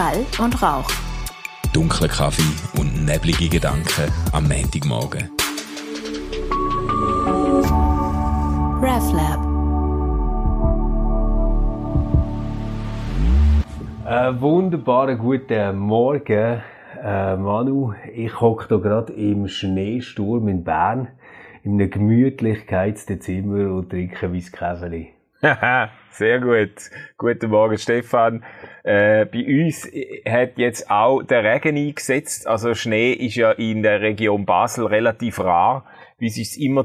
Schall und Rauch. Dunkler Kaffee und neblige Gedanken am Montagmorgen. RefLab. Einen wunderbaren guten Morgen, äh, Manu. Ich hocke hier gerade im Schneesturm in Bern in einem Gemütlichkeitsdezimmer und trinke Weisskäferli. Sehr gut. Guten Morgen, Stefan. Äh, bei uns hat jetzt auch der Regen eingesetzt. Also Schnee ist ja in der Region Basel relativ rar. Wie es ist immer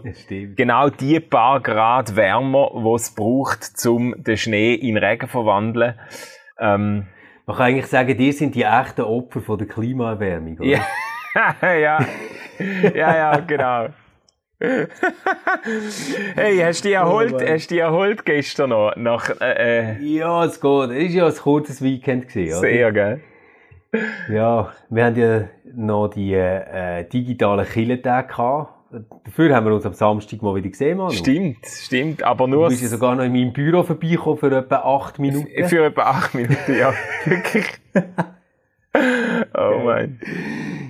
genau die paar Grad wärmer, wo es braucht, um den Schnee in Regen zu verwandeln. Ähm, Man kann eigentlich sagen, die sind die echten Opfer von der Klimaerwärmung, oder? Ja. ja, ja, genau. hey, hast du dich erholt, oh, hast du dich erholt gestern noch? Nach, äh, äh. Ja, es geht. Es war ja ein kurzes Weekend. Gewesen? Sehr, gell? Ja, wir haben ja noch die äh, digitalen Killentage gehabt. Dafür haben wir uns am Samstag mal wieder gesehen, Manu. Stimmt, stimmt, aber nur... Du bist ja sogar noch in meinem Büro vorbeigekommen für etwa acht Minuten. Für etwa acht Minuten, ja. Wirklich. oh mein.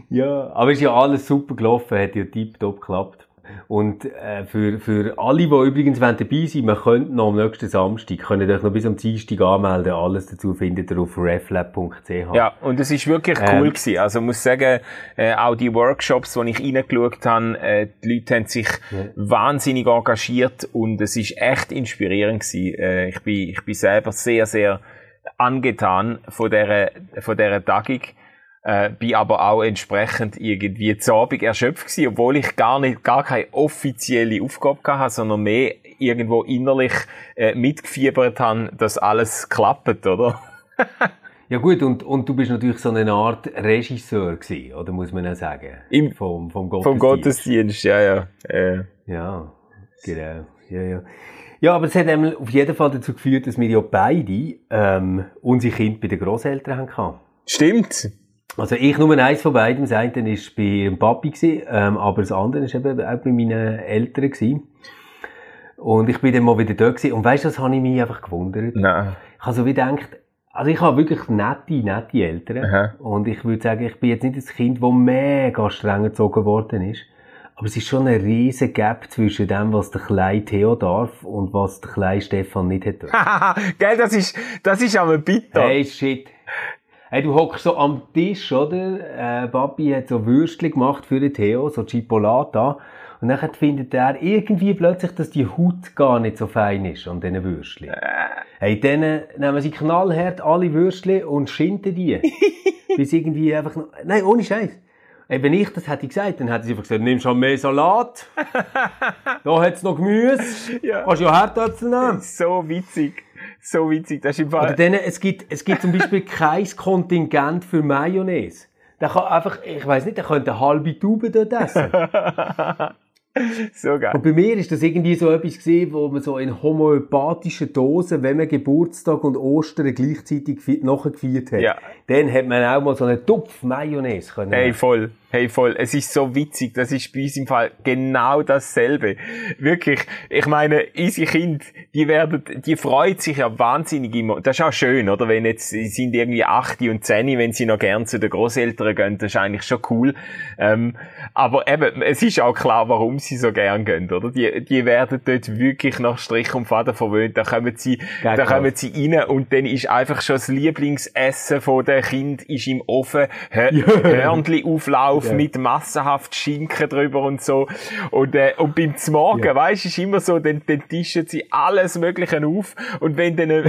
Ja, aber es ist ja alles super gelaufen, hat ja tiptop geklappt. Und äh, für, für alle, die übrigens dabei sein wollen, wir könnten noch am nächsten Samstag, können euch noch bis am Dienstag anmelden. Alles dazu findet ihr auf reflab.ch. Ja, und es ist wirklich cool ähm, gewesen. Also ich muss sagen, äh, auch die Workshops, wo ich reingeschaut habe, äh, die Leute haben sich ja. wahnsinnig engagiert und es ist echt inspirierend gewesen. Äh, ich bin, ich bin selber sehr, sehr angetan von dieser, von dieser Tagung. Äh, bin aber auch entsprechend irgendwie zu Abend erschöpft gewesen, obwohl ich gar nicht, gar keine offizielle Aufgabe hatte, sondern mehr irgendwo innerlich äh, mitgefiebert habe, dass alles klappt, oder? ja gut, und, und du bist natürlich so eine Art Regisseur gewesen, oder muss man ja sagen? Im, vom, vom Gottesdienst. Vom Gottesdienst, ja, ja. Äh. Ja, genau. Ja, ja. Ja, aber es hat auf jeden Fall dazu geführt, dass wir ja beide ähm, unsere Kinder bei den Großeltern hatten. Stimmt. Also ich nur eins von beiden. Das eine war bei Papi, gewesen, ähm, aber das andere war eben auch bei meinen Eltern. Gewesen. Und ich bin dann mal wieder dort gewesen. Und weißt du, das habe ich mich einfach gewundert. Nein. Ich habe so wie gedacht, also ich habe wirklich nette, nette Eltern. Aha. Und ich würde sagen, ich bin jetzt nicht das Kind, das mega streng erzogen worden ist. Aber es ist schon ein riesen Gap zwischen dem, was der kleine Theo darf und was der kleine Stefan nicht hat. Gell, das ist, das ist aber bitter. Hey, shit. Hey, du hockst so am Tisch, oder? Äh, Papi hat so Würstchen gemacht für den Theo, so Chipolata. Und dann findet er irgendwie plötzlich, dass die Haut gar nicht so fein ist an diesen Würstchen. Äh. Hey, dann nehmen sie knallhart alle Würstchen und schinden die. bis irgendwie einfach noch, nein, ohne Scheiß. Ey, wenn ich das hätte gesagt, dann hätte sie einfach gesagt, nimm schon mehr Salat. da hat's noch Gemüse. Ja. Kannst du ja Herdöpfel nehmen. So witzig so witzig. Das ist im Fall. Oder denen, es gibt, es gibt zum Beispiel kein Kontingent für Mayonnaise. Der kann einfach, ich weiß nicht, der könnte eine halbe Tube dort essen. so geil. Und bei mir ist das irgendwie so etwas gesehen, wo man so in homöopathischen Dosen, wenn man Geburtstag und Ostern gleichzeitig nachgefeiert hat, ja. dann hat man auch mal so einen Tupf Mayonnaise können. Hey, voll. Hey, voll. Es ist so witzig. Das ist bei uns im Fall genau dasselbe. Wirklich. Ich meine, unsere Kinder, die werden, die freut sich ja wahnsinnig immer. Das ist auch schön, oder? Wenn jetzt, sie sind irgendwie 8 und 10, wenn sie noch gern zu den Großeltern gehen, das ist eigentlich schon cool. Ähm, aber eben, es ist auch klar, warum sie so gern gehen, oder? Die, die werden dort wirklich nach Strich und Faden verwöhnt. Da kommen sie, Geil, da kommen sie rein und dann ist einfach schon das Lieblingsessen von der Kind ist im Ofen, Hörnli auflaufen ja. mit massenhaft Schinken drüber und so. Und, äh, und beim Zmorgen, ja. weißt, ist immer so, dann, dann tischen sie alles Mögliche auf. Und wenn dann ein,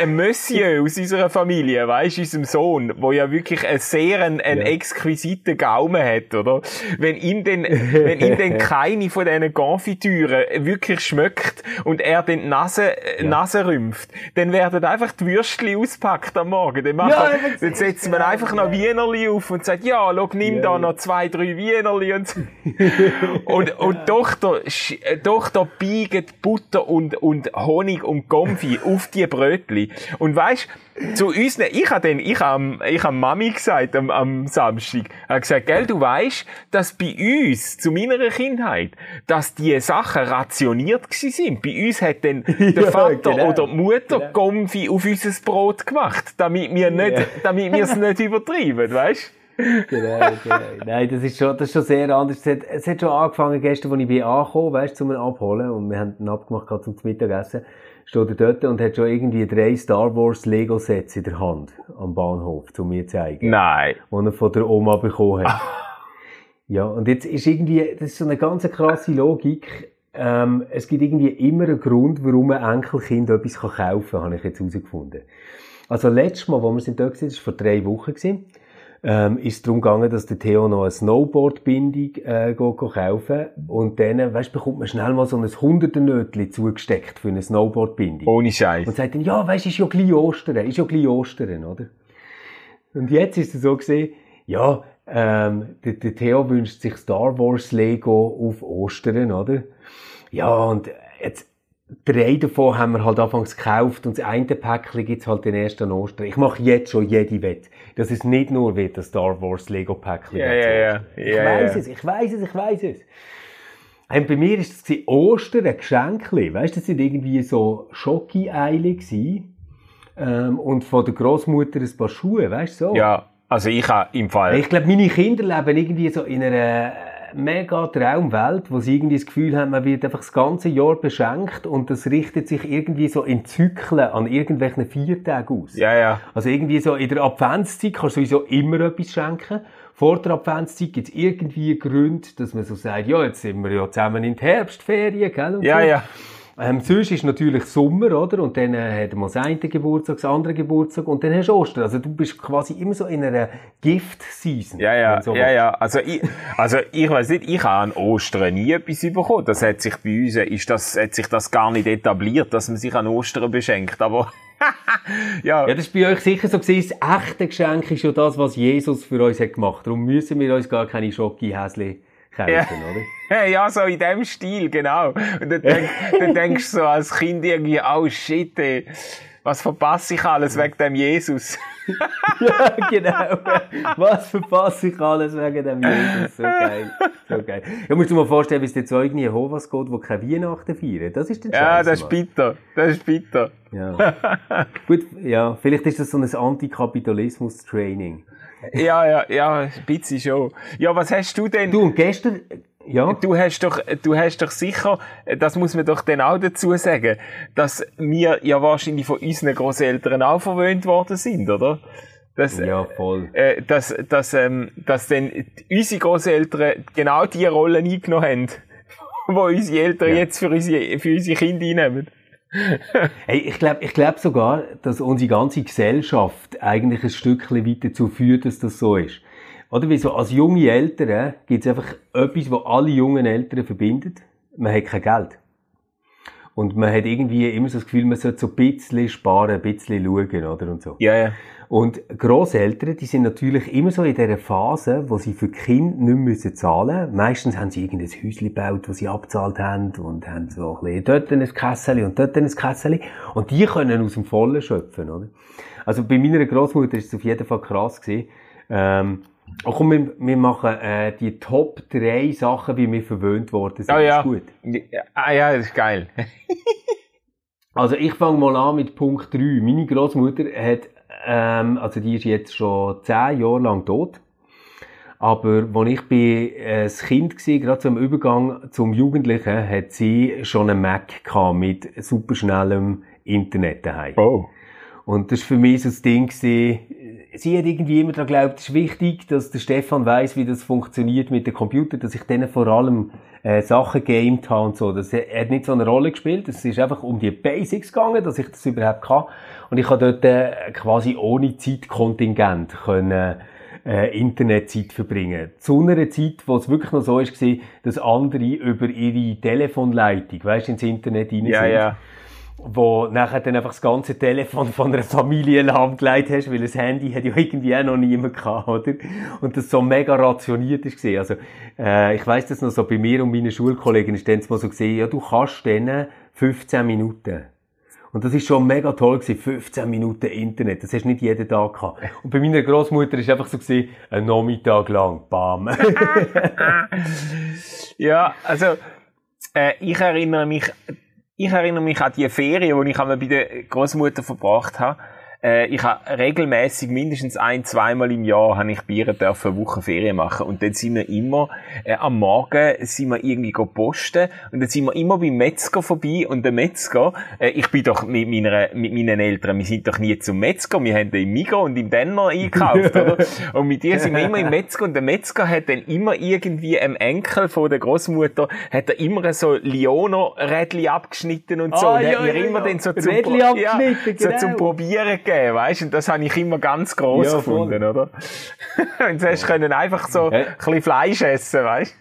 ein Monsieur aus unserer Familie, weißt, unserem Sohn, wo ja wirklich einen sehr, einen, einen ja. exquisiten Gaumen hat, oder? Wenn ihm denn, wenn ihm denn keine von diesen Konfitüren wirklich schmeckt und er dann die Nase, äh, ja. Nase rümpft, dann werden einfach die Würstchen auspackt am Morgen. Dann, machen, ja, dann setzt man einfach noch Wienerli auf und sagt, ja, schau, nimm da noch zwei, drei Wienerli und, und, und Tochter, Tochter biegt Butter und, und Honig und Gomfi auf die Brötli. Und weißt, zu uns, ich habe dann, ich habe, ich habe Mami gesagt am, am Samstag, er gesagt, gell, du weißt, dass bei uns, zu meiner Kindheit, dass die Sachen rationiert gsi sind. Bei uns hat dann der Ja, Vater genau. oder die Mutter Genau. Gomfi auf unser Brot gemacht, damit wir nicht, Ja. damit wir es nicht übertreiben, weißt? Genau, genau. Nein, das ist schon, das ist schon sehr anders. Es hat, es hat schon angefangen gestern, als ich bin angekommen, weißt, zum abholen und wir haben einen abgemacht gehabt zum Mittagessen. Steht er dort und hat schon irgendwie drei Star Wars Lego Sets in der Hand am Bahnhof, zu mir zu zeigen, Nein. die er von der Oma bekommen hat. Ja, und jetzt ist irgendwie, das ist so eine ganz krasse Logik. Ähm, es gibt irgendwie immer einen Grund, warum ein Enkelkind etwas kaufen kann, habe ich jetzt herausgefunden. Also letztes Mal, wo wir sind dort waren, war vor drei Wochen, gewesen, ähm, ist es darum gegangen, dass der Theo noch eine Snowboardbindung äh, go, go kaufen und dann, weißt, bekommt man schnell mal so ein Hunderternötchen zugesteckt für eine Snowboardbindung. Ohne Scheiß. Und sagt dann, ja, weisst, ist ja gleich Ostern, ist ja gleich Ostern, oder? Und jetzt ist es so gesehen, ja, ähm, der, der Theo wünscht sich Star Wars Lego auf Ostern, oder? Ja, und jetzt, drei davon haben wir halt anfangs gekauft und das eine Päckchen gibt's halt den ersten Ostern. Ich mache jetzt schon jede Wette, dass es nicht nur wird, das Star Wars Lego Päckchen. Ja, ja. Ostern. Ich Ja, weiss ja. es, ich weiss es, ich weiss es. Und bei mir ist es Ostern ein Geschenkli. Weißt du, das sind irgendwie so Schoki-Eile gewesen. Ähm, und von der Großmutter ein paar Schuhe, weißt du so? Ja, also ich habe im Fall. Ich glaube, meine Kinder leben irgendwie so in einer mega Traumwelt, wo sie irgendwie das Gefühl haben, man wird einfach das ganze Jahr beschenkt und das richtet sich irgendwie so in Zyklen an irgendwelchen Viertagen aus. ja, ja. Also irgendwie so in der Adventszeit kannst du sowieso immer etwas schenken. Vor der Adventszeit gibt es irgendwie Gründe, dass man so sagt, ja, jetzt sind wir ja zusammen in die Herbstferien, gell? Und Ja, so. ja. Ähm, sonst ist natürlich Sommer, oder? Und dann äh, hat man das eine Geburtstag, das andere Geburtstag und dann hast du Ostern. Also du bist quasi immer so in einer Gift-Season. Ja, ja, so ja, ja. Also ich, also ich weiß nicht, ich habe an Ostern nie etwas bekommen. Das hat sich bei uns, äh, ist das, hat sich das gar nicht etabliert, dass man sich an Ostern beschenkt. Aber, ja. Ja, das ist bei euch sicher so gewesen. Das echte Geschenk ist ja das, was Jesus für uns hat gemacht. Darum müssen wir uns gar keine Schoki-Häsli kaufen, Ja. oder? Ja, so in dem Stil, genau. Und dann, denk, dann denkst du so als Kind irgendwie, oh shit, ey, was verpasse ich alles wegen dem Jesus? ja, genau. Was verpasse ich alles wegen dem Jesus? So geil. So geil. Ja, musst du dir mal vorstellen, wie es den Zeugen Jehovas geht, die keine Weihnachten feiern. Das ist der Ja, das ist bitter. Das ist bitter. Ja. Gut, ja, vielleicht ist das so ein Antikapitalismus-Training. Ja, ja, ja, ein bisschen schon. Ja, was hast du denn? Du, und gestern, ja, Du hast doch, du hast doch sicher, das muss man doch dann auch dazu sagen, dass wir ja wahrscheinlich von unseren Großeltern auch verwöhnt worden sind, oder? Dass, ja, voll. äh, dass, dass, ähm, dass dann unsere Großeltern genau die Rolle eingenommen haben, wo unsere Eltern Ja. jetzt für unsere, für unsere Kinder einnehmen. Hey, ich glaube ich glaub sogar, dass unsere ganze Gesellschaft eigentlich ein Stückchen weiter dazu führt, dass das so ist. Oder wie so, als junge Eltern gibt es einfach etwas, was alle jungen Eltern verbindet. Man hat kein Geld. Und man hat irgendwie immer so das Gefühl, man sollte so ein bisschen sparen, ein bisschen schauen, oder? Und so. Ja, ja. Und Grosseltern, die sind natürlich immer so in dieser Phase, wo sie für Kinder nicht müssen zahlen müssen. Meistens haben sie irgendein Häuschen gebaut, das sie abgezahlt haben und haben so ein bisschen dort ein Kessel und dort ein Kessel. Und die können aus dem Vollen schöpfen, oder? Also bei meiner Großmutter ist es auf jeden Fall krass gewesen. Ähm, oh komm, wir, wir machen äh, die Top 3 Sachen, wie wir verwöhnt worden sind. Oh ja. Ist gut. Ah ja, das ist geil. Also ich fange mal an mit Punkt 3. Meine Großmutter hat, ähm, also die ist jetzt schon zehn Jahre lang tot. Aber als ich bin, äh, ein Kind war, gerade zum Übergang zum Jugendlichen, hat sie schon einen Mac gehabt mit superschnellem Internet daheim. Oh. Und das war für mich so das Ding, gewesen, sie hat irgendwie immer daran geglaubt, es ist wichtig, dass der Stefan weiß, wie das funktioniert mit dem Computer, dass ich denen vor allem äh, Sachen gamed habe und so. Das er hat nicht so eine Rolle gespielt, es ist einfach um die Basics gegangen, dass ich das überhaupt kann. Und ich habe dort äh, quasi ohne Zeitkontingent können äh, Internetzeit verbringen. Zu einer Zeit, wo es wirklich noch so ist, dass andere über ihre Telefonleitung, weißt, ins Internet rein Ja, sind ja. Wo nachher dann einfach das ganze Telefon von einer Familie lahmgelegt hast, weil das Handy hat ja irgendwie auch noch niemand gehabt, oder? Und das so mega rationiert ist gesehen. Also, äh, ich weiss das noch so, bei mir und meinen Schulkollegen ist dann mal so gesehen, ja, du kannst denen 15 Minuten. Und das ist schon mega toll gewesen. 15 Minuten Internet. Das hast du nicht jeden Tag gehabt. Und bei meiner Großmutter ist einfach so gewesen, ein Nachmittag lang. Bam. ja, also, äh, ich erinnere mich, ich erinnere mich an die Ferien, die ich einmal bei der Großmutter verbracht habe äh, ich habe regelmäßig mindestens ein, zweimal im Jahr habe ich bei ihr dürfen eine Woche Ferien machen. Und dann sind wir immer äh, am Morgen sind wir irgendwie posten. Und dann sind wir immer beim Metzger vorbei. Und der Metzger, äh, ich bin doch mit, meiner, mit meinen Eltern, wir sind doch nie zum Metzger, wir haben im Migros und im Denner eingekauft, oder? Und mit ihr sind wir immer im Metzger. Und der Metzger hat dann immer irgendwie einem Enkel von der Großmutter hat er immer so Liono-Rädli abgeschnitten und so. Ah, und ja, hat mir ja, immer ja. dann so zum, Rädli Pro- abgeschnitten, so zum genau. Probieren gegeben, weißt du? Und das habe ich immer ganz gross Ja, voll. gefunden, oder? und so hast du können einfach so Ja. ein bisschen Fleisch essen, weißt?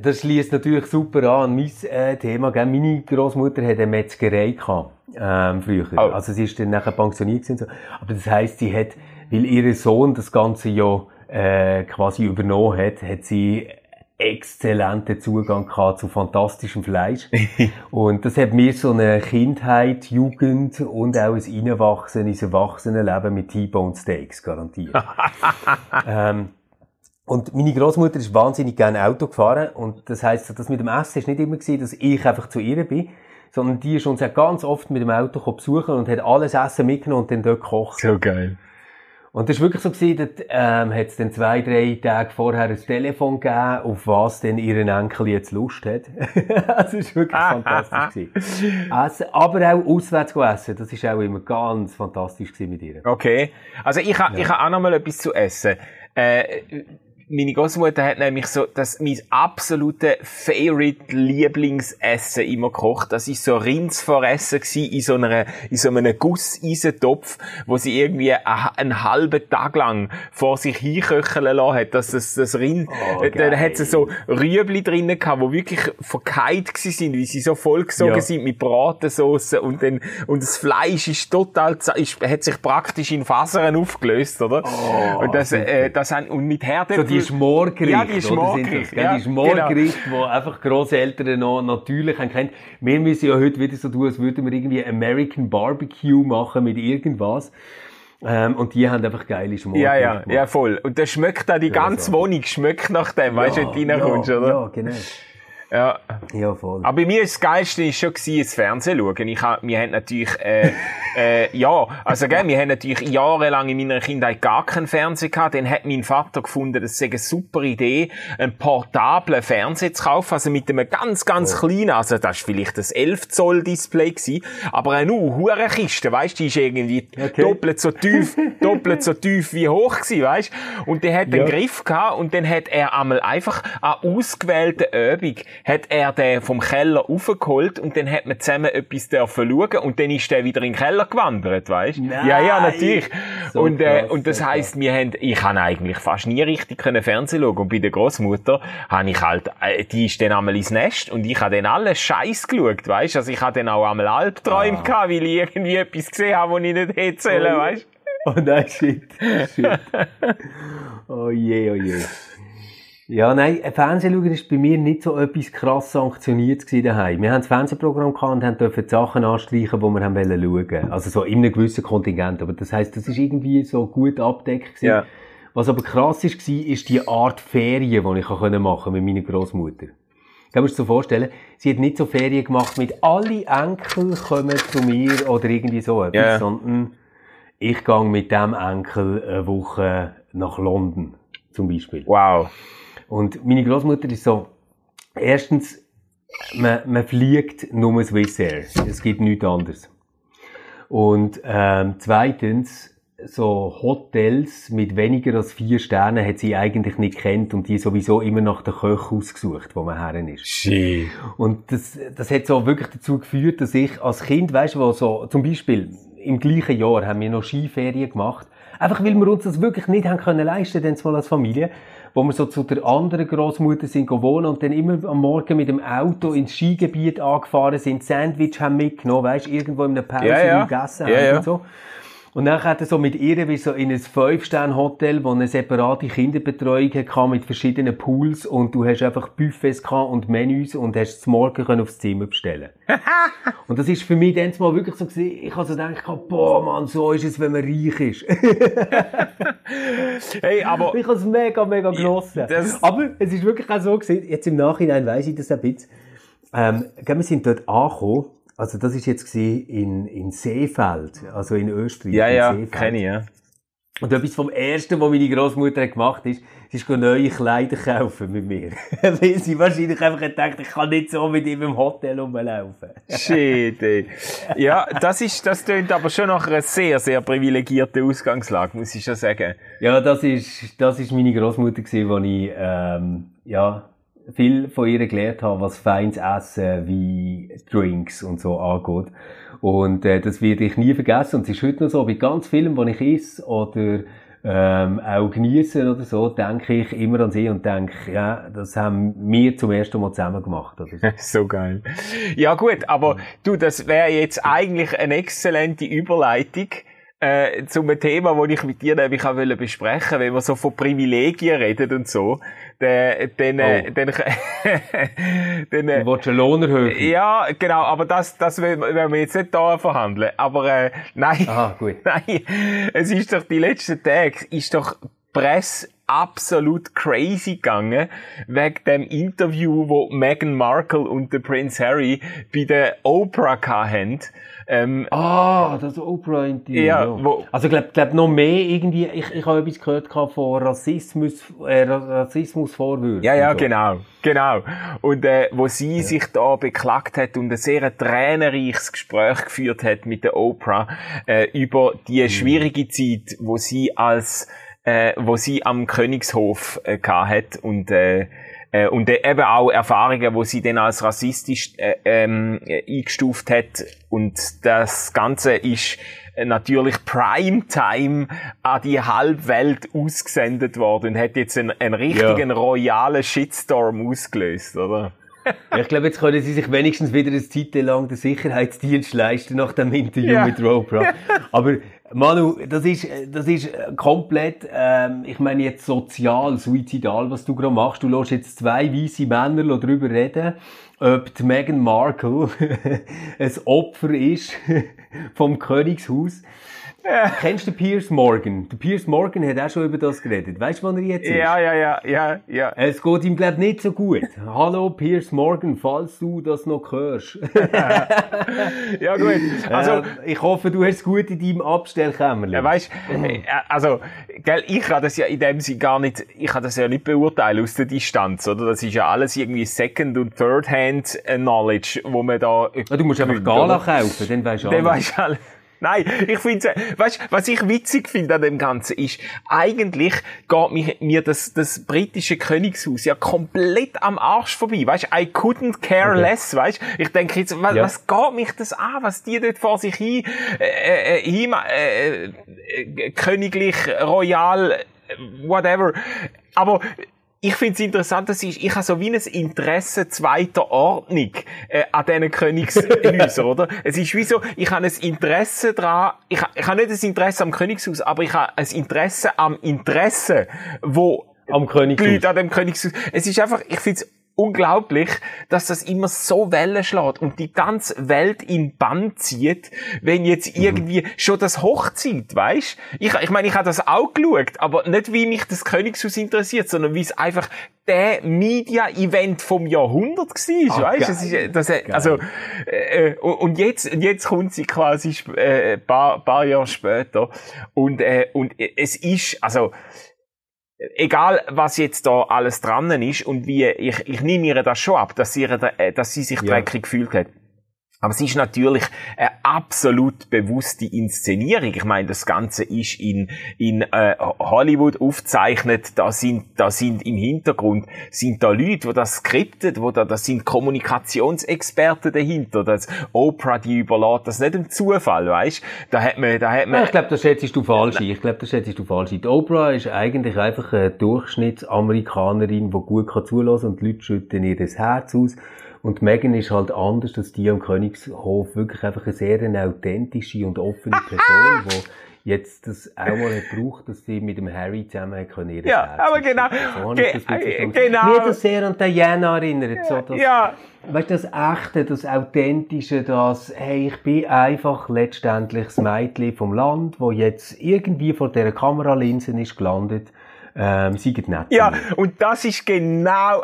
Das schließt natürlich super an mein äh, Thema. Gell? Meine Großmutter hatte eine Metzgerei gehabt, ähm, früher. Oh. Also sie ist dann nachher pensioniert und so. Aber das heisst, sie hat, weil ihr Sohn das ganze ja äh, quasi übernommen hat, hat sie exzellenten Zugang gehabt zu fantastischem Fleisch. und das hat mir so eine Kindheit, Jugend und auch ein Reinwachsen ins Erwachsenenleben mit T-Bone Steaks garantiert. ähm, und meine Großmutter ist wahnsinnig gerne Auto gefahren und das heisst, so, das mit dem Essen ist nicht immer gewesen, dass ich einfach zu ihr bin, sondern die ist uns ja ganz oft mit dem Auto besuchen und hat alles Essen mitgenommen und dann dort gekocht. So geil. Und das ist wirklich so gewesen, dort, ähm, hat es dann zwei, drei Tage vorher ein Telefon gegeben, auf was denn ihren Enkel jetzt Lust hat. das ist wirklich fantastisch gewesen. Essen, aber auch auswärts gehen essen, das ist auch immer ganz fantastisch gewesen mit ihr. Okay. Also ich habe ich ha auch noch mal etwas zu essen. Äh, meine Großmutter hat nämlich so das mein absolute Favorite Lieblingsessen immer gekocht. Das ist so Rindsvoressen gsi in so einer in so einem Gusseisentopf, wo sie irgendwie einen halben Tag lang vor sich hinköcheln lassen hat, dass das, das Rind, Oh, äh, dann hat sie so Rüebli drinnen gehabt, wo wirklich verkeilt gsi sind, wie sie so vollgesogen Ja. sind mit Bratensauce und dann, und das Fleisch ist total, ist, hat sich praktisch in Fasern aufgelöst, oder? und das, äh, das haben, und mit Herdöpfel. So die Schmorgerichte. Ja, die Schmorgerichte, ja, die Schmorgerichte, die einfach Grosseltern noch natürlich haben kennt. Wir müssen ja heute wieder so tun, als würden wir irgendwie American Barbecue machen mit irgendwas. Ähm, und die haben einfach geile Schmorgerichte. ja, ja, gemacht. ja, voll. Und das schmeckt da, die ganze so. Wohnung schmeckt nach dem, weißt du, wenn du reinkommst, ja, oder? Ja, genau. Ja. Ja, voll. Aber bei mir ist das Geilste ist schon gewesen, das Fernsehen schauen. Ich hab, wir haben natürlich, äh, äh, ja, also, gell, wir haben natürlich jahrelang in meiner Kindheit gar keinen Fernseher gehabt. Dann hat mein Vater gefunden, das sei eine super Idee, einen portablen Fernseher zu kaufen, also mit einem ganz, ganz kleinen, also das ist vielleicht das 11 Zoll Display gewesen, aber eine hure Kiste, weißt, die ist irgendwie Okay. doppelt so tief, doppelt so tief wie hoch gewesen, weißt? Und der hat Ja. einen Griff gehabt und dann hat er einmal einfach an ausgewählten Übung hat er den vom Keller raufgeholt und dann hat man zusammen etwas dürfen schauen und dann ist der wieder in den Keller gewandert, weißt? Nein! Ja, ja, natürlich. So und, äh, krass, und das heisst, wir haben, ich kann eigentlich fast nie richtig können Fernsehen schauen und bei der Großmutter habe ich halt, äh, die ist dann einmal ins Nest und ich habe dann alles Scheiß geschaut, weißt? Also ich habe dann auch einmal Albträume Ah. gehabt, weil ich irgendwie etwas gesehen habe, was ich nicht hätte sollen, Oh. weißt? Oh nein, shit. shit. oh je, oh je. Ja, nein, ein Fernsehen schauen ist bei mir nicht so etwas krass sanktioniert gewesen daheim. Wir haben das Fernsehprogramm gehabt und haben dürfen Sachen anstreichen, die wir haben wollen schauen. Also so in einem gewissen Kontingent. Aber das heisst, das ist irgendwie so gut abdeckt gewesen. Ja. Was aber krass ist, war, ist die Art Ferien, die ich machen konnte mit meiner Großmutter. Kann mir das so vorstellen, sie hat nicht so Ferien gemacht mit alle Enkel kommen zu mir oder irgendwie so etwas, Ja. sondern ich gehe mit dem Enkel eine Woche nach London, zum Beispiel. Wow. Und meine Großmutter ist so, erstens, man, man fliegt nur Swiss Air. Es gibt nichts anderes. Und ähm, zweitens, so Hotels mit weniger als vier Sternen hat sie eigentlich nicht kennt und die sowieso immer nach der Köch ausgesucht, wo man herin ist. Shit. Und das, das hat so wirklich dazu geführt, dass ich als Kind, weißt du, so, zum Beispiel im gleichen Jahr haben wir noch Skiferien gemacht. Einfach weil wir uns das wirklich nicht haben können leisten, denn mal als Familie, wo wir so zu der anderen Großmutter sind gewohnt und dann immer am Morgen mit dem Auto ins Skigebiet angefahren sind, Sandwich haben mitgenommen, weißt irgendwo in einem Pause Ja, ja. gegessen Ja, haben ja. und so. Und dann hat er so mit ihr wie so in ein Fünf-Sterne-Hotel, wo eine separate Kinderbetreuung hatte mit verschiedenen Pools und du hast einfach Buffets gehabt und Menüs und hast zum Morgen können aufs Zimmer bestellen. und das ist für mich dann mal wirklich so gewesen, ich habe so gedacht, boah Mann, so ist es, wenn man reich ist. hey, aber... Ich habe es mega, mega genossen. aber es ist wirklich auch so gewesen, jetzt im Nachhinein weiss ich das ein bisschen, ähm, wir sind dort angekommen also das ist jetzt in, in Seefeld, also in Österreich. Ja, ja, kenne ich, ja. Und etwas vom Ersten, was meine Großmutter gemacht hat, ist, sie ist neue Kleider kaufen mit mir. Weil sie wahrscheinlich einfach gedacht, ich kann nicht so mit ihm im Hotel rumlaufen. Shit, ey. Ja, das ist, das klingt aber schon nach einer sehr, sehr privilegierten Ausgangslage, muss ich schon sagen. Ja, das ist, das ist meine Großmutter gewesen, die ich, ähm, ja, viel von ihr gelernt habe, was feines Essen wie Drinks und so angeht. Und äh, das werde ich nie vergessen. Und es ist heute noch so, bei ganz vielen, die ich esse oder ähm, auch genießen oder so, denke ich immer an sie und denke, ja, das haben wir zum ersten Mal zusammen gemacht. Oder so. so geil. Ja gut, aber du, das wäre jetzt eigentlich eine exzellente Überleitung äh, zum Thema, das ich mit dir nämlich auch besprechen wenn wir so von Privilegien reden und so, dann, dann, oh. dann, dann äh, Du willst Lohn erhöhen? Ja, genau, aber das, das werden wir jetzt nicht da verhandeln. Aber, äh, nein. Aha, gut. nein. Es ist doch die letzten Tage, ist doch Presse absolut crazy gegangen wegen dem Interview, wo Meghan Markle und der Prince Harry bei der Oprah hatten. Ähm, ah, das Oprah-Interview. Ja, ja. Wo, also ich glaube glaub noch mehr irgendwie, ich, ich habe etwas gehört von Rassismus, äh, Rassismusvorwürfen. Ja, ja, so. genau, genau. Und äh, wo sie ja. sich da beklagt hat und ein sehr tränenreiches Gespräch geführt hat mit der Oprah äh, über die mhm. schwierige Zeit, wo sie als äh, wo sie am Königshof äh, hat und äh, äh, und äh, eben auch Erfahrungen, wo sie dann als rassistisch äh, ähm, eingestuft hat und das Ganze ist natürlich Primetime an die Halbwelt ausgesendet worden und hat jetzt einen, einen richtigen ja. royalen Shitstorm ausgelöst, oder? Ich glaube, jetzt können sie sich wenigstens wieder eine Zeit lang den Sicherheitsdienst leisten nach dem Interview ja. mit Oprah. Aber Manu, das ist, das ist komplett, ähm, ich meine jetzt sozial, suizidal, was du gerade machst. Du lässt jetzt zwei weiße Männer darüber reden, ob die Meghan Markle ein Opfer ist vom Königshaus. Kennst du Piers Morgan? Der Piers Morgan hat auch schon über das geredet. Weißt du, wann er jetzt ist? Ja, ja, ja, ja, ja. Es geht ihm, glaub nicht so gut. Hallo, Piers Morgan, falls du das noch hörst. ja, gut. Also, äh, ich hoffe, du hast es gut in deinem Abstellkämmerchen. Ja, weißt, äh, also, gell, ich kann das ja in dem Sinne gar nicht, ich kann das ja nicht beurteilen aus der Distanz, oder? Das ist ja alles irgendwie Second- und Third-Hand Knowledge, wo man da... Ja, du musst einfach Gala kaufen, dann weisst du alles. Dann weisst du alles. Nein, ich finde, weißt, was ich witzig finde an dem Ganzen ist, eigentlich geht mich, mir das, das britische Königshaus ja komplett am Arsch vorbei. Weißt, I couldn't care okay. less, weißt. Ich denke jetzt, was, ja. was geht mich das an, was die dort vor sich hin, äh, äh, hin äh, äh, königlich, royal, whatever. Aber ich finde es interessant, dass ich, ich habe so wie ein Interesse zweiter Ordnung äh, an diesen Königshäusern, oder? Es ist wie so, ich habe ein Interesse daran, ich, ich habe nicht ein Interesse am Königshaus, aber ich habe ein Interesse am Interesse, wo am Königshaus. Die Leute an dem Königshaus. Es ist einfach, ich finde es unglaublich, dass das immer so Wellen schlägt und die ganze Welt in Bann zieht, wenn jetzt mhm. irgendwie schon das Hochzeit, weißt? Ich, ich meine, ich habe das auch geschaut, aber nicht wie mich das Königshaus interessiert, sondern wie es einfach der Media-Event vom Jahrhundert war, ah, weißt? Das ist, das, also, äh, äh und jetzt, jetzt kommt sie quasi äh, paar, paar Jahre später und, äh, und es ist, also, egal was jetzt da alles dran ist und wie, ich, ich nehme ihr das schon ab, dass sie, äh, dass sie sich ja. dreckig gefühlt hat. Aber es ist natürlich eine absolut bewusste Inszenierung. Ich meine, das Ganze ist in, in äh, Hollywood aufgezeichnet. Da sind, da sind im Hintergrund sind da Leute, wo das skriptet, wo da, das sind Kommunikationsexperten dahinter. Das Oprah, die überlässt das nicht im Zufall, weißt? Da hat man, da hat man. Ja, ich glaube, das schätzt du falsch. Ich glaube, das schätzt du falsch. Die Oprah ist eigentlich einfach eine Durchschnittsamerikanerin, die gut zulassen kann und die Leute schütten ihr das Herz aus. Und Megan ist halt anders als die am Königshof wirklich einfach eine sehr eine authentische und offene Person, jetzt das auch mal nicht braucht, dass sie mit dem Harry zusammen können ihre Ja, Herzen aber genau. So ge ich das bisschen äh, genau. Mir hat das sehr an Diana erinnert. So, das, Ja, Weißt du, das Echte, das Authentische, das, hey, ich bin einfach letztendlich das Mädchen vom Land, wo jetzt irgendwie vor dieser Kameralinse ist gelandet. Ähm, seid nett. Ja, und das ist genau,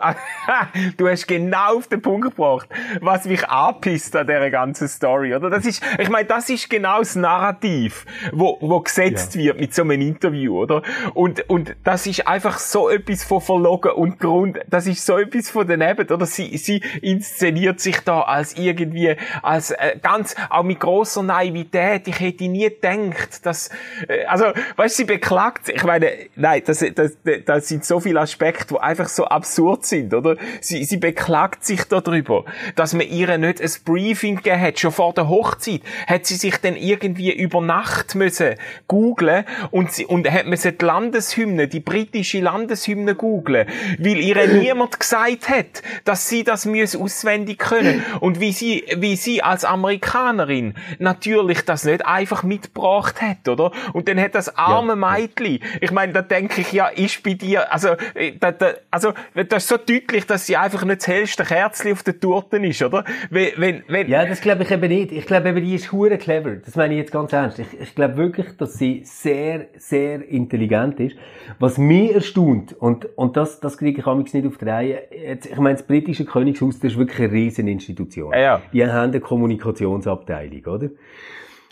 du hast genau auf den Punkt gebracht, was mich anpisst an dieser ganzen Story, oder? Das ist, ich meine, das ist genau das Narrativ, wo, wo gesetzt Ja. wird mit so einem Interview, oder? Und, und das ist einfach so etwas von verlogen und Grund, das ist so etwas von daneben, oder? Sie, sie inszeniert sich da als irgendwie, als äh, ganz, auch mit großer Naivität. Ich hätte nie gedacht, dass, äh, also, weißt du, sie beklagt ich meine, nein, das, das, das sind so viele Aspekte, die einfach so absurd sind, oder? Sie, sie beklagt sich darüber, dass man ihr nicht ein Briefing gegeben hat, schon vor der Hochzeit. Hat sie sich dann irgendwie über Nacht müssen googlen und sie, und hat müssen die Landeshymne, die britische Landeshymne googlen, weil ihr niemand gesagt hat, dass sie das müsse auswendig können. Und wie sie, wie sie als Amerikanerin natürlich das nicht einfach mitgebracht hat, oder? Und dann hat das arme Mädchen, ich meine, da denke ich, ja, ist bei dir, also, äh, da, da, also, das ist so deutlich, dass sie einfach nicht das hellste Kerzchen auf der Torte ist, oder? Wenn, wenn, wenn, Ja, das glaube ich eben nicht. Ich glaube eben, die ist hure clever. Das meine ich jetzt ganz ernst. Ich, ich glaube wirklich, dass sie sehr, sehr intelligent ist. Was mich erstaunt, und, und das, das kriege ich amigs nicht auf die Reihe. Jetzt, ich meine, das britische Königshaus, das ist wirklich eine riesen Institution. Ja, ja. Die haben eine Kommunikationsabteilung, oder?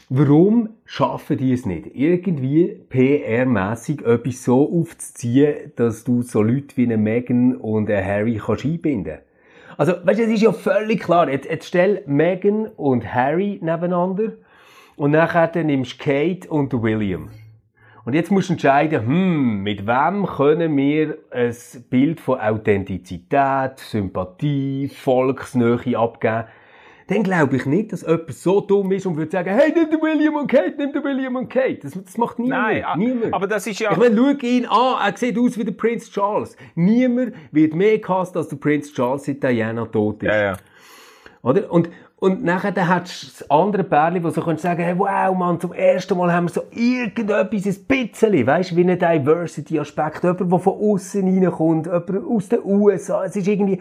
Warum schaffen die es nicht? Irgendwie PR-mässig etwas so aufzuziehen, dass du so Leute wie eine Meghan und einen Harry kannst einbinden Also, weißt du, es ist ja völlig klar. Jetzt, jetzt stell Meghan und Harry nebeneinander und nachher dann nimmst du Kate und William. Und jetzt musst du entscheiden, hm, mit wem können wir ein Bild von Authentizität, Sympathie, Volksnähe abgeben. Dann glaube ich nicht, dass jemand so dumm ist und würde sagen, hey, nimm den William und Kate, nimm den William und Kate. Das, das macht niemand. Nein, a- niemand. aber das ist ja- Ich meine, schau ihn an, er sieht aus wie der Prinz Charles. Niemand wird mehr gehasst, als der Prinz Charles, seit Diana tot ist. ja, ja. Oder? Und, und nachher dann hast du das andere Pärchen, wo so können sagen, hey, wow, Mann, zum ersten Mal haben wir so irgendetwas, ein bisschen, weißt du, wie ein Diversity-Aspekt, jemand, der von außen reinkommt, jemand aus den USA, es ist irgendwie...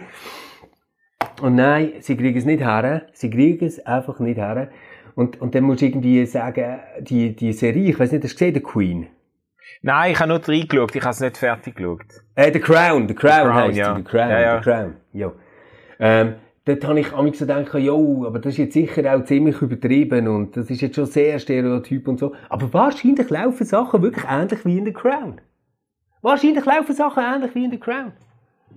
Und nein, sie kriegen es nicht her, sie kriegen es einfach nicht her. Und, und dann musst du irgendwie sagen, die, die Serie, ich weiß nicht, hast du gesehen, The Queen? Nein, ich habe nur reingeschaut, ich habe es nicht fertig geschaut. Äh, The Crown, The Crown, Crown, heisst ja. The Crown, Ja, ja. The Crown, ja. Ähm, dort habe ich amigs so gedacht, jo, aber das ist jetzt sicher auch ziemlich übertrieben und das ist jetzt schon sehr stereotyp und so. Aber wahrscheinlich laufen Sachen wirklich ähnlich wie in The Crown. Wahrscheinlich laufen Sachen ähnlich wie in The Crown.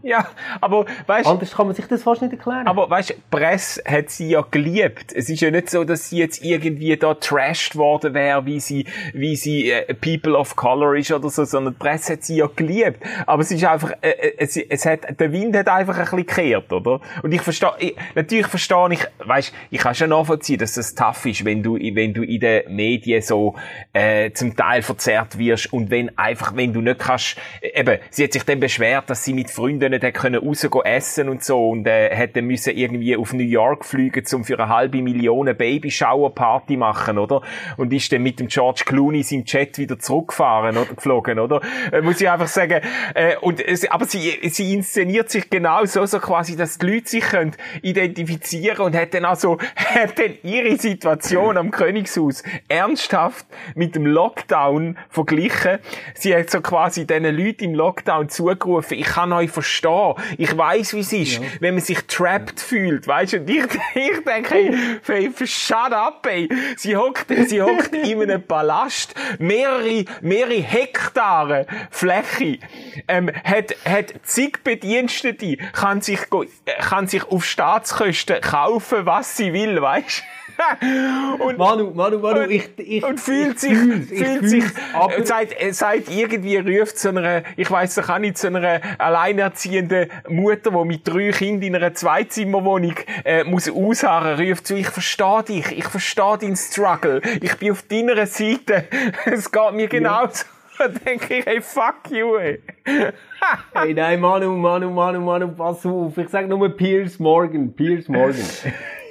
Ja, aber weißt Anders kann man sich das fast nicht erklären. Aber weißt, die Presse hat sie ja geliebt. Es ist ja nicht so, dass sie jetzt irgendwie da trashed worden wäre, wie sie, wie sie äh, People of Color ist oder so, sondern die Presse hat sie ja geliebt. Aber es ist einfach, äh, äh, es, es hat, der Wind hat einfach ein bisschen gekehrt, oder? Und ich verstehe, ich, natürlich verstehe ich, weißt, ich kann schon nachvollziehen, dass das tough ist, wenn du, wenn du in den Medien so äh, zum Teil verzerrt wirst und wenn einfach, wenn du nicht kannst, äh, eben, sie hat sich dann beschwert, dass sie mit Freunden hat können rausgehen essen und so und äh, hätte müssen irgendwie auf New York fliegen, um für eine halbe Million Baby-Shower-Party machen, oder? Und ist dann mit dem George Clooney seinem Jet wieder zurückgefahren oder geflogen, oder? Äh, muss ich einfach sagen, äh, und es, aber sie, sie inszeniert sich genau so, so quasi, dass die Leute sich können identifizieren und hat dann also, hat dann ihre Situation am Königshaus ernsthaft mit dem Lockdown verglichen. Sie hat so quasi diesen Leuten im Lockdown zugerufen, ich kann euch ich weiß, wie es ist, wenn man sich trapped fühlt, weißt du, und ich, ich denke, hey, hey, shut up, ey. Sie hockt, sie hockt in einem Palast, mehrere, mehrere Hektare Fläche, ähm, hat, hat zig Bedienstete, kann sich, äh, kann sich auf Staatskosten kaufen, was sie will, weißt du? Und, Manu, Manu, Manu, und, ich, ich, und fühlt ich sich, fühl's, ich fühlt fühl's, sich, aber seit, äh, seit irgendwie ruft zu einer, ich weiss doch auch nicht, zu einer alleinerziehenden Mutter, die mit drei Kindern in einer Zweizimmerwohnung, äh, muss ausharren, ruft zu, ich verstehe dich, ich verstehe deinen Struggle, ich bin auf deiner Seite, es geht mir genauso. Da denke ich, hey, fuck you, ey. Hey, nein, Manu, Manu, Manu, Manu, pass auf. Ich sag nur Piers Morgan, Piers Morgan.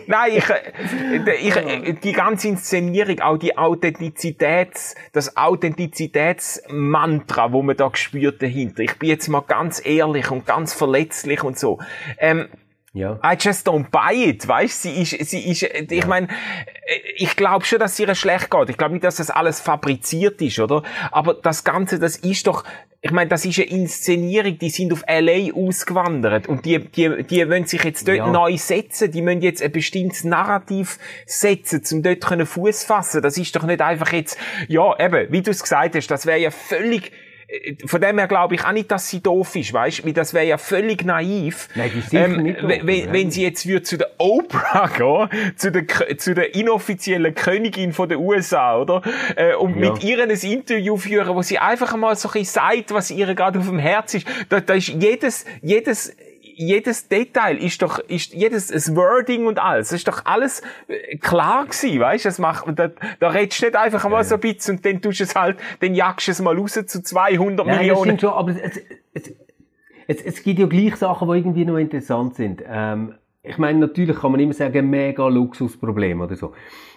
Nein, ich, äh, ich, äh, die ganze Inszenierung, auch die Authentizitäts, das Authentizitätsmantra, wo man da gespürt dahinter. Ich bin jetzt mal ganz ehrlich und ganz verletzlich und so. Ähm, ja. I just don't buy it, weißt? Sie ist, sie ist, ich ja. meine, ich glaube schon, dass es ihr schlecht geht. Ich glaube nicht, dass das alles fabriziert ist, oder? Aber das Ganze, das ist doch, ich meine, das ist eine Inszenierung, die sind auf LA ausgewandert und die, die, die wollen sich jetzt dort ja. neu setzen, die müssen jetzt ein bestimmtes Narrativ setzen, um dort Fuß fassen. Das ist doch nicht einfach jetzt, ja, eben, wie du es gesagt hast, das wäre ja völlig von dem her glaube ich auch nicht, dass sie doof ist, weißt du? Das wäre ja völlig naiv. Nein, die sicher ähm, nicht doof, wenn, wenn sie jetzt würde zu der Oprah gehen, zu der, zu der inoffiziellen Königin von den USA, oder? Äh, und ja. mit ihr ein Interview führen, wo sie einfach mal so ein bisschen sagt, was ihr gerade auf dem Herz ist. Da, da ist jedes, jedes jedes Detail ist doch, ist jedes das Wording und alles, ist doch alles äh, klar gewesen, weißt du? Das macht, da, da redest du nicht einfach einmal ja, so ein bisschen und dann tust du es halt, dann jagst du es mal raus zu 200 Nein, Millionen. Das schon, aber es, es, es, es gibt ja gleich Sachen, die irgendwie noch interessant sind. Ähm, ich meine, natürlich kann man immer sagen, mega Luxusproblem oder so.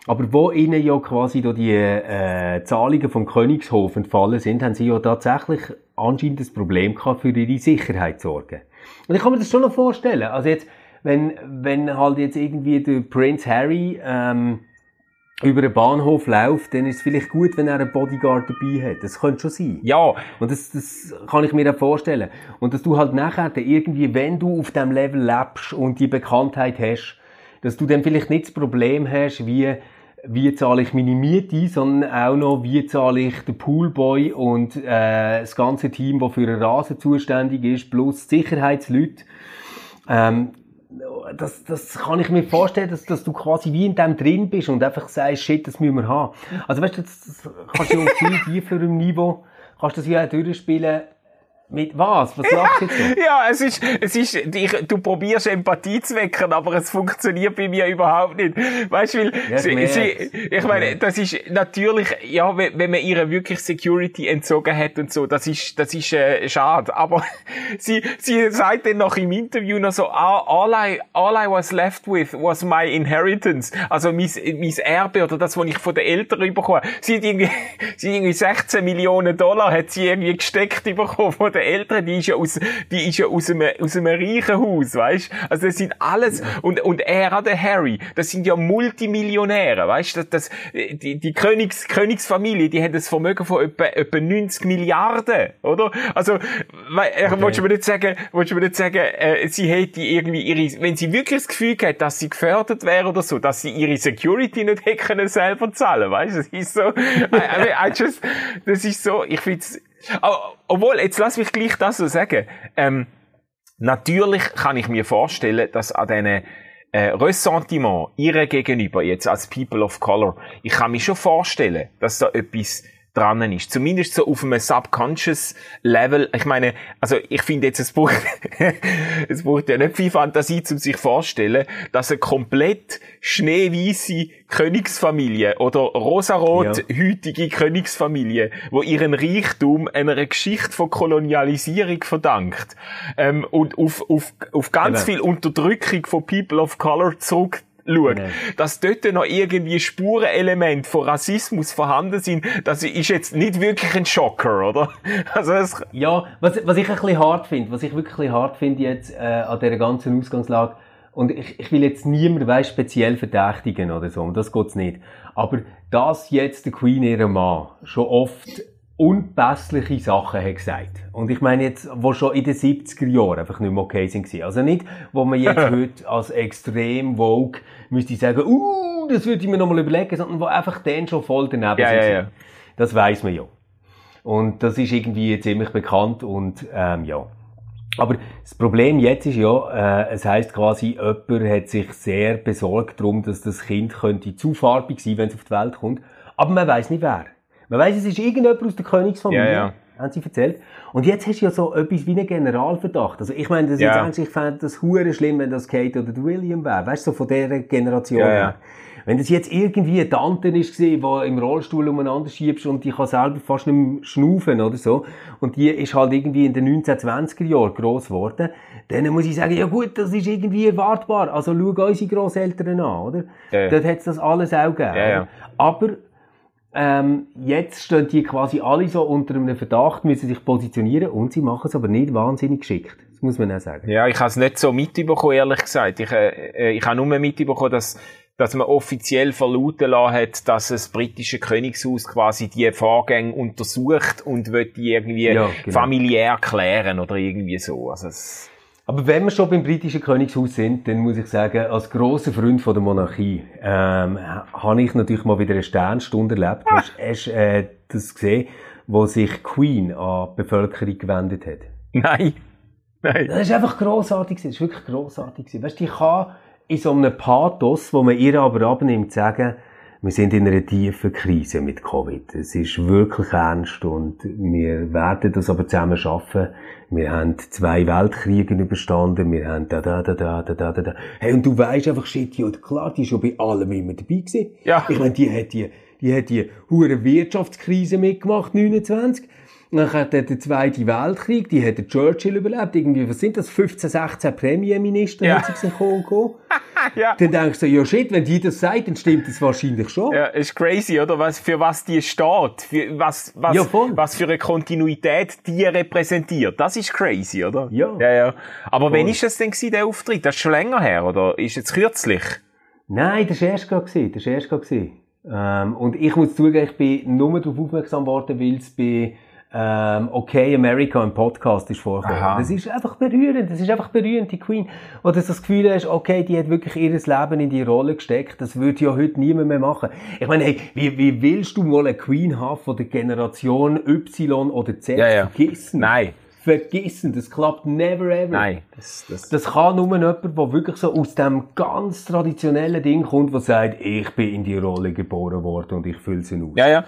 Aber wo ihnen ja quasi da die äh, Zahlungen vom Königshof entfallen sind, haben sie ja tatsächlich anscheinend das Problem gehabt, für ihre Sicherheit zu sorgen. Und ich kann mir das schon noch vorstellen. Also jetzt, wenn, wenn halt jetzt irgendwie der Prince Harry ähm, über den Bahnhof läuft, dann ist es vielleicht gut, wenn er einen Bodyguard dabei hat. Das könnte schon sein. Ja. Und das, das kann ich mir auch vorstellen. Und dass du halt nachher irgendwie, wenn du auf dem Level lebst und die Bekanntheit hast, dass du dann vielleicht nicht das Problem hast, wie wie zahle ich meine Miete, sondern auch noch, wie zahle ich den Poolboy und äh, das ganze Team, das für den Rasen zuständig ist, plus Sicherheitsleute. Ähm, das, das kann ich mir vorstellen, dass, dass du quasi wie in dem drin bist und einfach sagst, shit, das müssen wir haben. Also weißt du, das, das kannst du auf viel tieferem Niveau, kannst du das ja auch durchspielen, mit was? Was lachst du jetzt so? Ja, es ist, es ist, ich, du probierst Empathie zu wecken, aber es funktioniert bei mir überhaupt nicht. Weißt du, weil, ja, sie, sie, ich meine, das ist natürlich, ja, wenn, wenn man ihre wirklich Security entzogen hat und so, das ist, das ist, äh, schade. Aber sie, sie sagt dann noch im Interview noch so, ah, all I, all I was left with was my inheritance. Also mein, mein Erbe oder das, was ich von den Eltern bekomme. Sie hat irgendwie, sie hat irgendwie 16 Millionen Dollar hat sie irgendwie gesteckt bekommen von den der Eltern, die ist ja aus, die ist ja aus einem, aus einem reichen Haus, weißt? Also das sind alles, und, und er, der Harry, das sind ja Multimillionäre, weißt? Das, das, die, die Königs, Königsfamilie, die hat das Vermögen von etwa, etwa 90 Milliarden, oder? Also, äh, okay. willst du mir nicht sagen, willst du mir nicht sagen, äh, sie hätte irgendwie ihre, wenn sie wirklich das Gefühl hat, dass sie gefördert wäre oder so, dass sie ihre Security nicht hätte können selber zahlen, weißt? Das ist so, I, I, I just, das ist so, ich find's, obwohl, jetzt lass mich gleich das so sagen. Ähm, natürlich kann ich mir vorstellen, dass an diesen äh, Ressentiment ihre gegenüber, jetzt als People of Color, ich kann mir schon vorstellen, dass da etwas dran ist. Zumindest so auf einem subconscious Level. Ich meine, also ich finde jetzt, es braucht, es braucht ja nicht viel Fantasie, um sich vorzustellen, dass eine komplett schneeweiße Königsfamilie oder rosarot-hütige Königsfamilie, wo ihren Reichtum einer Geschichte von Kolonialisierung verdankt ähm, und auf, auf, auf ganz Eben. viel Unterdrückung von People of Color zurück schaut, nee. dass dort noch irgendwie Spurenelement von Rassismus vorhanden sind, das ist jetzt nicht wirklich ein Schocker, oder? Also das ja, was, was ich ein bisschen hart finde, was ich wirklich hart finde jetzt äh, an dieser ganzen Ausgangslage, und ich, ich will jetzt niemand weiss, speziell verdächtigen oder so, und das geht's nicht. Aber dass jetzt der Queen ihrem Mann schon oft unpässliche Sachen hat gesagt. Und ich meine jetzt, wo schon in den 70er Jahren einfach nicht mehr okay sind. Also nicht, wo man jetzt heute als extrem Vogue müsste sagen, uh, das würde ich mir nochmal überlegen, sondern wo einfach dann schon voll daneben ja, sind. Ja, ja. Das weiß man ja. Und das ist irgendwie ziemlich bekannt und ähm, ja. Aber das Problem jetzt ist ja, äh, es heißt quasi, jemand hat sich sehr besorgt darum, dass das Kind könnte zu farbig sein, wenn es auf die Welt kommt. Aber man weiß nicht wer. Man weiss, es ist irgendjemand aus der Königsfamilie. Ja, ja. Haben sie erzählt. Und jetzt hast du ja so etwas wie einen Generalverdacht. Also ich meine, das ja. jetzt eigentlich, ich fände das hure schlimm, wenn das Kate oder William wäre. Weißt du, so von dieser Generation her. Wenn das jetzt irgendwie eine Tante ist die im Rollstuhl umeinander schiebst und die kann selber fast nicht mehr schnaufen oder so, und die ist halt irgendwie in den 1920er Jahren gross geworden, dann muss ich sagen, ja gut, das ist irgendwie erwartbar. Also schau unsere Grosseltern an, oder? Ja, ja. Dort hat es das alles auch gegeben. Ja, ja. Aber ähm, jetzt stehen die quasi alle so unter einem Verdacht, müssen sich positionieren und sie machen es aber nicht wahnsinnig geschickt. Das muss man auch sagen. Ja, ich habe es nicht so mitbekommen, ehrlich gesagt. Ich, äh, ich habe nur mitbekommen, dass, dass man offiziell verlauten lassen hat, dass das britische Königshaus quasi die Vorgänge untersucht und wird die irgendwie Ja, genau. familiär klären oder irgendwie so. Also es, Aber wenn wir schon beim britischen Königshaus sind, dann muss ich sagen, als grosser Freund von der Monarchie ähm, habe ich natürlich mal wieder eine Sternstunde erlebt. Hast hast du äh, das gesehen, wo sich Queen an die Bevölkerung gewendet hat? nein. Nein. Das ist einfach grossartig. Das ist wirklich grossartig. Weißt du, ich kann in so einem Pathos, wo man ihr aber abnimmt, sagen, wir sind in einer tiefen Krise mit Covid. Es ist wirklich ernst und wir werden das aber zusammen schaffen. Wir haben zwei Weltkriege überstanden. Wir haben da, da, da, da, da, da, da. Hey, und du weisst einfach, shit, ja, klar, die ist schon bei allem immer dabei gewesen. Ja. Ich meine, die hat die, die hat die hure Wirtschaftskrise mitgemacht, 29. Dann hat er den Zweiten Weltkrieg, die hat der Churchill überlebt. Irgendwie, was sind das? 15, 16 Premierminister Ja. hat sie sich gekommen. ja. Dann denkst du, ja shit, wenn die das sagt, dann stimmt das wahrscheinlich schon. Ja, ist crazy, oder? Was, für was die steht, für was, was, Ja, was für eine Kontinuität die repräsentiert. Das ist crazy, oder? Ja. Ja, ja. Aber Voll. wann ist das denn gewesen, der Auftritt? Das ist schon länger her, oder? Ist jetzt kürzlich? Nein, das war erst gerade. Das war erst gerade. Ähm, und ich muss zugeben, ich bin nur darauf aufmerksam geworden, weil es bei ähm, Okay America im Podcast ist vorgekommen. Das ist einfach berührend. Das ist einfach berührend, die Queen. Oder du das Gefühl hast, okay, die hat wirklich ihr Leben in die Rolle gesteckt. Das würde ja heute niemand mehr machen. Ich meine, hey, wie, wie willst du mal eine Queen haben von der Generation Y oder Z? Ja, ja. Vergessen. Nein. Vergessen. Das klappt never ever. Nein. Das, das, Das kann nur jemand, der wirklich so aus dem ganz traditionellen Ding kommt, der sagt, ich bin in die Rolle geboren worden und ich fülle sie aus. ja, ja.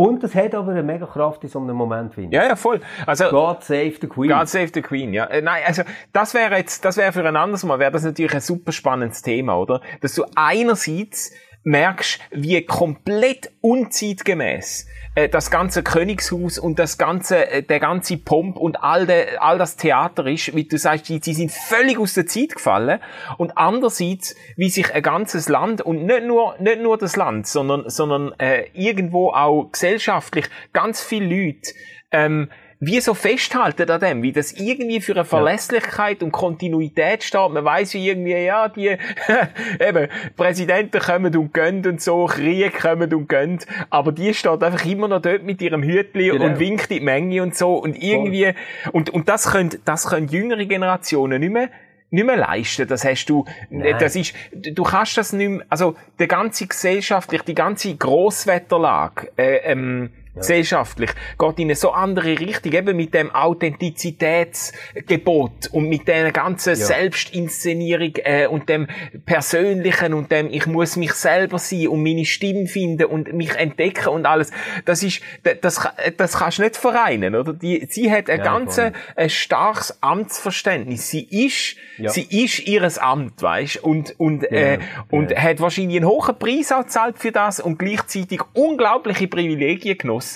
Und das hat aber eine mega Kraft in so einem Moment, finde ich. Ja, ja, voll. Also, God save the Queen. God save the Queen, ja. Äh, nein, also, das wäre jetzt, das wäre für ein anderes Mal, wäre das natürlich ein super spannendes Thema, oder? Dass du einerseits merkst, wie komplett unzeitgemäß äh, das ganze Königshaus und das ganze, äh, der ganze Pomp und all, de, all das Theater ist, wie du sagst, die, die sind völlig aus der Zeit gefallen. Und andererseits, wie sich ein ganzes Land und nicht nur, nicht nur das Land, sondern, sondern äh, irgendwo auch gesellschaftlich ganz viele Leute ähm, wie so festhalten an dem, wie das irgendwie für eine Verlässlichkeit und Kontinuität steht. Man weiß wie irgendwie, ja, die, eben, Präsidenten kommen und gehen und so, Kriege kommen und gehen, aber die steht einfach immer noch dort mit ihrem Hütli Genau. und winkt in die Menge und so und irgendwie, und, und das können, das können jüngere Generationen nicht mehr, nicht mehr leisten. Das hast du, Nein. das ist, du kannst das nicht mehr, also, der ganze gesellschaftlich, die ganze Grosswetterlage, äh, ähm, gesellschaftlich, geht in eine so andere Richtung, eben mit dem Authentizitätsgebot und mit der ganzen Selbstinszenierung äh, und dem Persönlichen und dem, ich muss mich selber sein und meine Stimme finden und mich entdecken und alles. Das ist, das, das, kannst du nicht vereinen, oder? Die, sie hat ein Ja, ganz starkes Amtsverständnis. Sie ist, Ja. sie ist ihres Amt, weißt, und, und, äh, Ja, und ja. hat wahrscheinlich einen hohen Preis auch gezahlt für das und gleichzeitig unglaubliche Privilegien genossen.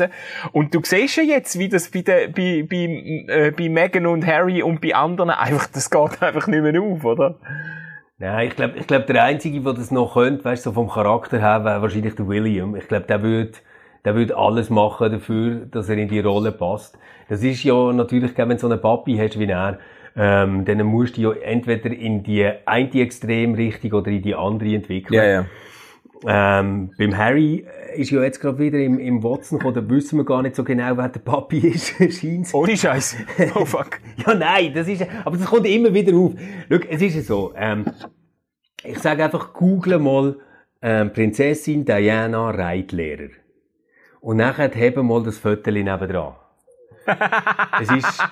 Und du siehst ja jetzt, wie das bei, der, bei, bei, äh, bei Meghan und Harry und bei anderen einfach, das geht einfach nicht mehr auf, oder? Nein, ich glaube, ich glaub, der Einzige, der das noch könnte, weißt du, so vom Charakter her, wäre wahrscheinlich der William. Ich glaube, der würde der würde alles machen dafür, dass er in die Rolle passt. Das ist ja natürlich, wenn du so einen Papi hast wie er, ähm, dann musst du ja entweder in die eine Extremrichtung oder in die andere entwickeln. ja. Ähm, beim Harry ist ja jetzt gerade wieder im, im Watson gekommen, da wissen wir gar nicht so genau, wer der Papi ist, scheint's. Ohne Scheiß. Oh fuck. Ja, nein, das ist, aber das kommt immer wieder auf. Schau, es ist ja so, ähm, ich sage einfach, google mal, ähm, Prinzessin Diana Reitlehrer. Und nachher heben mal das Foto nebendran. es ist,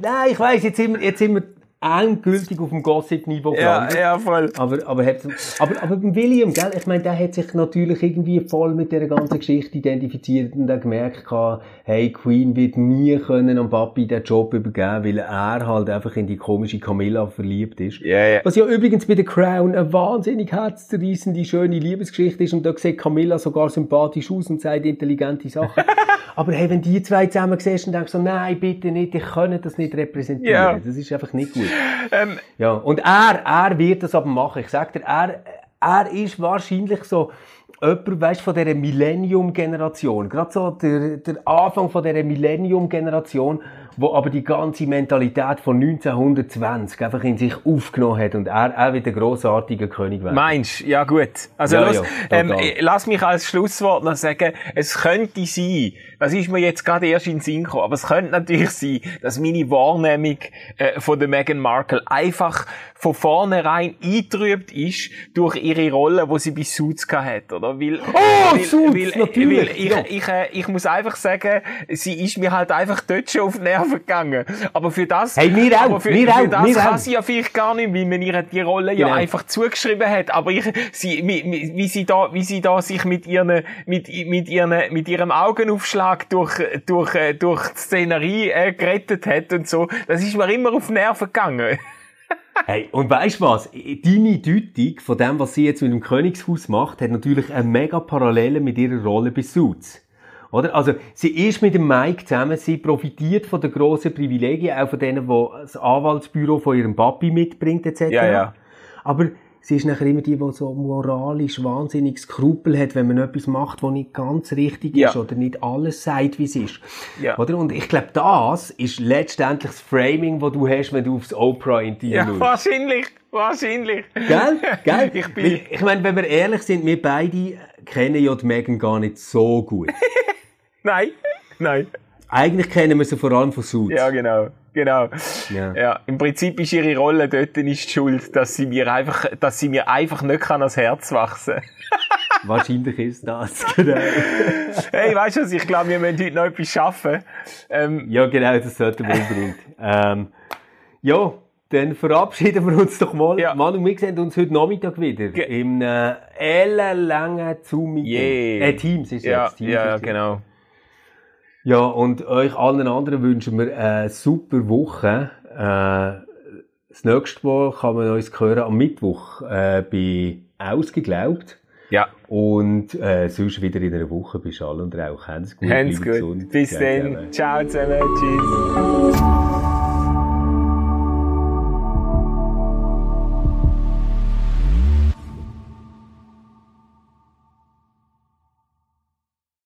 nein, ich weiss, jetzt sind wir, jetzt sind wir, endgültig auf dem Gossip-Niveau Ja, gelandet. ja, voll. Aber, aber, hat, aber, aber beim William, gell, ich meine, der hat sich natürlich irgendwie voll mit dieser ganzen Geschichte identifiziert und dann gemerkt, gehabt, hey, Queen wird nie können am Papi den Job übergeben, weil er halt einfach in die komische Camilla verliebt ist. Ja, ja. Was ja übrigens bei The Crown eine wahnsinnig herzzerreißende, schöne Liebesgeschichte ist und da sieht Camilla sogar sympathisch aus und sagt intelligente Sachen. aber hey, wenn die zwei zusammen siehst und denkst so, nein, bitte nicht, ich kann das nicht repräsentieren. Ja. Das ist einfach nicht gut. Ähm, Ja, und er, er wird das aber machen. Ich sag dir, er, er ist wahrscheinlich so jemand, weißt, von dieser Millennium-Generation. Gerade so der, der Anfang von dieser Millennium-Generation, wo aber die ganze Mentalität von 1920 einfach in sich aufgenommen hat und er, er wird ein grossartiger König werden. Meinst Ja, gut. Also, Ja, los, ja, ähm, äh, lass mich als Schlusswort noch sagen, es könnte sein, das ist mir jetzt gerade erst in den Sinn gekommen, aber es könnte natürlich sein, dass meine Wahrnehmung äh, von der Meghan Markle einfach von vornherein eingetrübt ist durch ihre Rolle, wo sie bei Suits hat, oder? Weil, Oh, weil, Suits, weil, natürlich, Weil ich, ja. ich, äh, ich muss einfach sagen, sie ist mir halt einfach dort schon auf die Nerven gegangen. Aber für das, Hey, mir auch, aber für, mir für auch, das mir kann auch. sie ja vielleicht gar nicht, weil man ihr die Rolle ja Genau. einfach zugeschrieben hat. Aber ich, sie, wie, wie wie sie da, wie sie da sich mit ihren, mit, mit ihren, mit ihrem Augenaufschlag durch, durch, äh, durch die Szenerie äh, gerettet hat und so, das ist mir immer auf die Nerven gegangen. Hey, und weißt du was? Deine Deutung von dem, was sie jetzt mit dem Königshaus macht, hat natürlich eine mega Parallele mit ihrer Rolle bei Suits. Oder? Also, sie ist mit dem Mike zusammen, sie profitiert von den grossen Privilegien, auch von denen, die das Anwaltsbüro von ihrem Papi mitbringt, etc. Ja, ja. Aber sie ist nachher immer die, die so moralisch wahnsinnig Skrupel hat, wenn man etwas macht, was nicht ganz richtig Ja. ist oder nicht alles sagt, wie es ist. Ja. Oder? Und ich glaube, das ist letztendlich das Framing, das du hast, wenn du aufs Oprah-Interview Ja, schaust. wahrscheinlich, wahrscheinlich. Gell? Gell? Ich bin- ich meine, wenn wir ehrlich sind, wir beide kennen ja die Megan gar nicht so gut. Nein, nein. Eigentlich kennen wir sie vor allem von Suits. Ja, genau. Genau. Ja. Ja. im Prinzip ist ihre Rolle dort nicht schuld, dass sie mir einfach, dass sie mir einfach nicht kann ans Herz wachsen. Wahrscheinlich ist das, genau. hey, weißt du was? Ich glaube, wir müssen heute noch etwas schaffen. Ähm, Ja, genau, das sollten wir unbedingt. ähm, ja, dann verabschieden wir uns doch mal. Ja. Manu, wir sehen uns heute Nachmittag wieder. Ge- Im äh, ellenlangen Zoom-Meeting. Yeah. Äh, Teams ist ja, jetzt. Teams ja, genau. Ja, und euch allen anderen wünschen wir eine super Woche. Äh, das nächste Mal kann man uns hören am Mittwoch äh, bei Ausgeglaubt. Ja, Und äh, sonst wieder in einer Woche bei Schall und Rauch. Habt's gut. Hans bleibt gut. gesund. Bis dann. ciao. Ciao zusammen. Tschüss.